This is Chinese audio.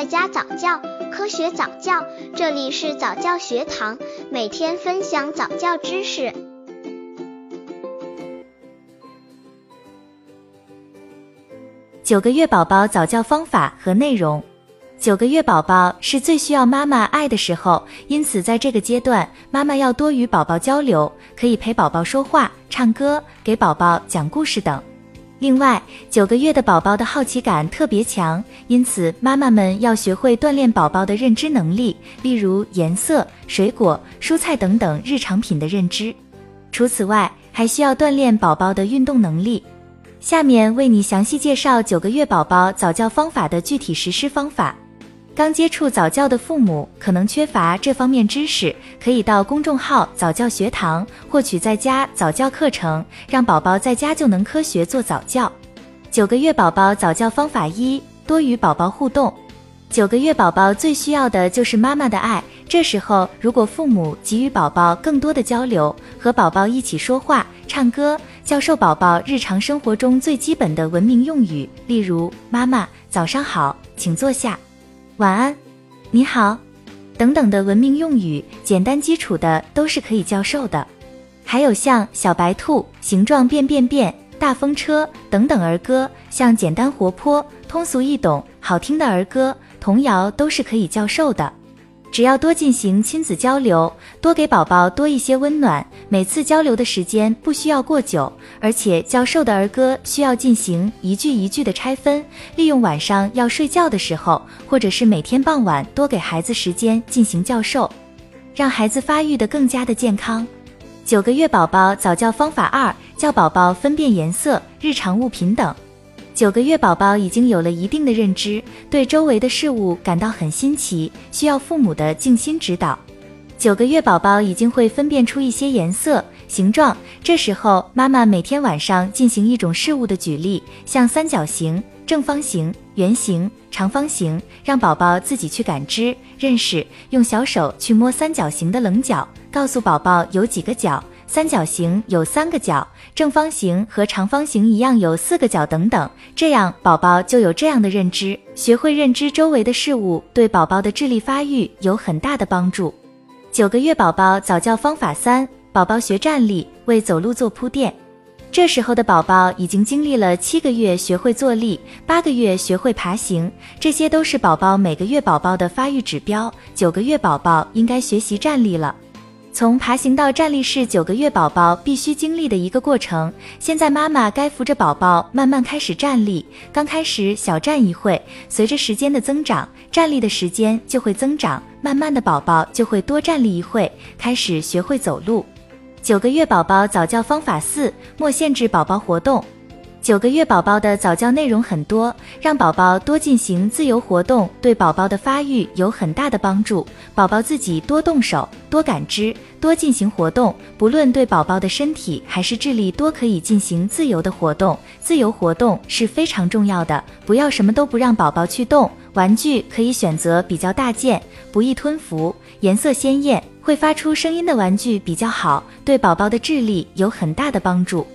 在家早教，科学早教，这里是早教学堂，每天分享早教知识。九个月宝宝早教方法和内容。九个月宝宝是最需要妈妈爱的时候，因此在这个阶段，妈妈要多与宝宝交流，可以陪宝宝说话、唱歌，给宝宝讲故事等。另外，九个月的宝宝的好奇感特别强，因此妈妈们要学会锻炼宝宝的认知能力，例如颜色、水果、蔬菜等等日常品的认知。除此外，还需要锻炼宝宝的运动能力。下面为你详细介绍九个月宝宝早教方法的具体实施方法。刚接触早教的父母可能缺乏这方面知识，可以到公众号早教学堂获取在家早教课程，让宝宝在家就能科学做早教。九个月宝宝早教方法一：多与宝宝互动。九个月宝宝最需要的就是妈妈的爱，这时候如果父母给予宝宝更多的交流，和宝宝一起说话、唱歌，教授宝宝日常生活中最基本的文明用语，例如“妈妈早上好，请坐下”。晚安，你好，等等的文明用语，简单基础的都是可以教授的。还有像小白兔、形状变变变、大风车等等儿歌，像简单活泼、通俗易懂、好听的儿歌、童谣都是可以教授的。只要多进行亲子交流，多给宝宝多一些温暖。每次交流的时间不需要过久，而且教授的儿歌需要进行一句一句的拆分，利用晚上要睡觉的时候，或者是每天傍晚多给孩子时间进行教授，让孩子发育的更加的健康。九个月宝宝早教方法二：教宝宝分辨颜色、日常物品等。九个月宝宝已经有了一定的认知，对周围的事物感到很新奇，需要父母的静心指导。九个月宝宝已经会分辨出一些颜色、形状，这时候妈妈每天晚上进行一种事物的举例，像三角形、正方形、圆形、长方形，让宝宝自己去感知、认识，用小手去摸三角形的棱角，告诉宝宝有几个角。三角形有三个角，正方形和长方形一样有四个角等等，这样宝宝就有这样的认知，学会认知周围的事物，对宝宝的智力发育有很大的帮助。九个月宝宝早教方法三：宝宝学站立，为走路做铺垫。这时候的宝宝已经经历了七个月学会坐立，八个月学会爬行，这些都是宝宝每个月宝宝的发育指标。九个月宝宝应该学习站立了。从爬行到站立是九个月宝宝必须经历的一个过程。现在妈妈该扶着宝宝慢慢开始站立。刚开始小站一会，随着时间的增长，站立的时间就会增长。慢慢的，宝宝就会多站立一会，开始学会走路。九个月宝宝早教方法四：莫限制宝宝活动。九个月宝宝的早教内容很多，让宝宝多进行自由活动，对宝宝的发育有很大的帮助。宝宝自己多动手、多感知、多进行活动，不论对宝宝的身体还是智力，多可以进行自由的活动。自由活动是非常重要的，不要什么都不让宝宝去动。玩具可以选择比较大件、不易吞服、颜色鲜艳、会发出声音的玩具比较好，对宝宝的智力有很大的帮助。